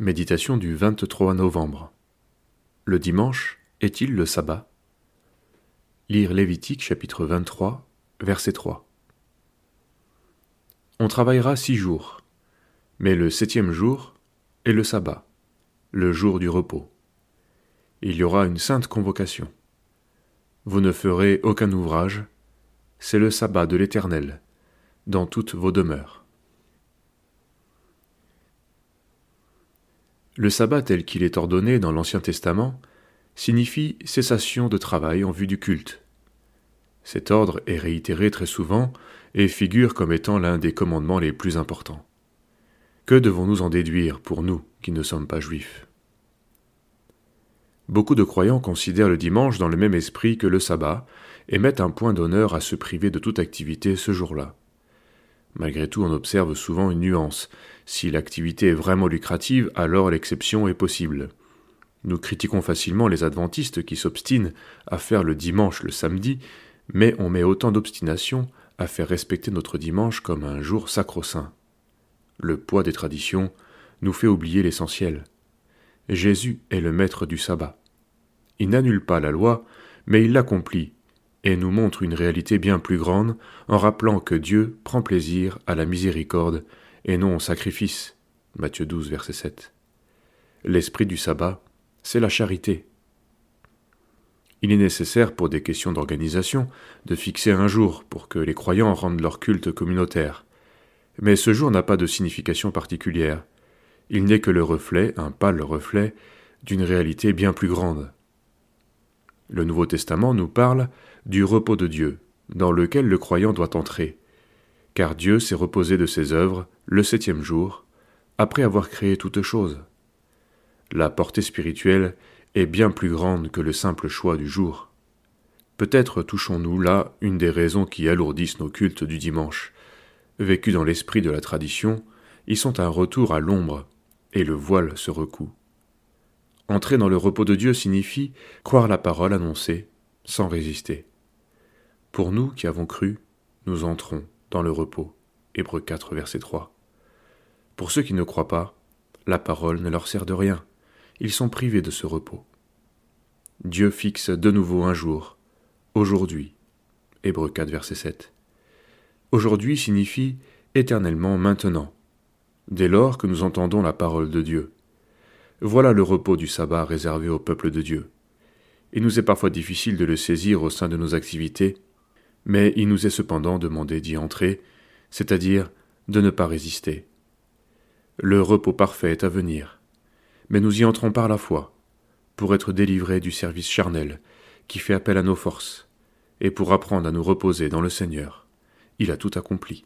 Méditation du 23 novembre. Le dimanche est-il le sabbat? Lire Lévitique chapitre 23, verset 3. On travaillera six jours, mais le septième jour est le sabbat, le jour du repos. Il y aura une sainte convocation. Vous ne ferez aucun ouvrage, c'est le sabbat de l'Éternel, dans toutes vos demeures. Le sabbat tel qu'il est ordonné dans l'Ancien Testament signifie cessation de travail en vue du culte. Cet ordre est réitéré très souvent et figure comme étant l'un des commandements les plus importants. Que devons-nous en déduire pour nous qui ne sommes pas juifs? Beaucoup de croyants considèrent le dimanche dans le même esprit que le sabbat et mettent un point d'honneur à se priver de toute activité ce jour-là. Malgré tout, on observe souvent une nuance. Si l'activité est vraiment lucrative, alors l'exception est possible. Nous critiquons facilement les adventistes qui s'obstinent à faire le dimanche le samedi, mais on met autant d'obstination à faire respecter notre dimanche comme un jour sacro-saint. Le poids des traditions nous fait oublier l'essentiel. Jésus est le maître du sabbat. Il n'annule pas la loi, mais il l'accomplit et nous montre une réalité bien plus grande en rappelant que Dieu prend plaisir à la miséricorde et non au sacrifice. Matthieu 12, verset 7. L'esprit du sabbat, c'est la charité. Il est nécessaire pour des questions d'organisation de fixer un jour pour que les croyants rendent leur culte communautaire. Mais ce jour n'a pas de signification particulière. Il n'est que le reflet, un pâle reflet, d'une réalité bien plus grande. Le Nouveau Testament nous parle du repos de Dieu, dans lequel le croyant doit entrer, car Dieu s'est reposé de ses œuvres le septième jour, après avoir créé toutes choses. La portée spirituelle est bien plus grande que le simple choix du jour. Peut-être touchons-nous là une des raisons qui alourdissent nos cultes du dimanche. Vécus dans l'esprit de la tradition, ils sont un retour à l'ombre, et le voile se recoue. Entrer dans le repos de Dieu signifie croire la parole annoncée sans résister. Pour nous qui avons cru, nous entrons dans le repos. Hébreux 4, verset 3. Pour ceux qui ne croient pas, la parole ne leur sert de rien. Ils sont privés de ce repos. Dieu fixe de nouveau un jour, aujourd'hui. Hébreux 4, verset 7. Aujourd'hui signifie éternellement maintenant, dès lors que nous entendons la parole de Dieu. Voilà le repos du sabbat réservé au peuple de Dieu. Il nous est parfois difficile de le saisir au sein de nos activités, mais il nous est cependant demandé d'y entrer, c'est-à-dire de ne pas résister. Le repos parfait est à venir, mais nous y entrons par la foi, pour être délivrés du service charnel qui fait appel à nos forces, et pour apprendre à nous reposer dans le Seigneur. Il a tout accompli.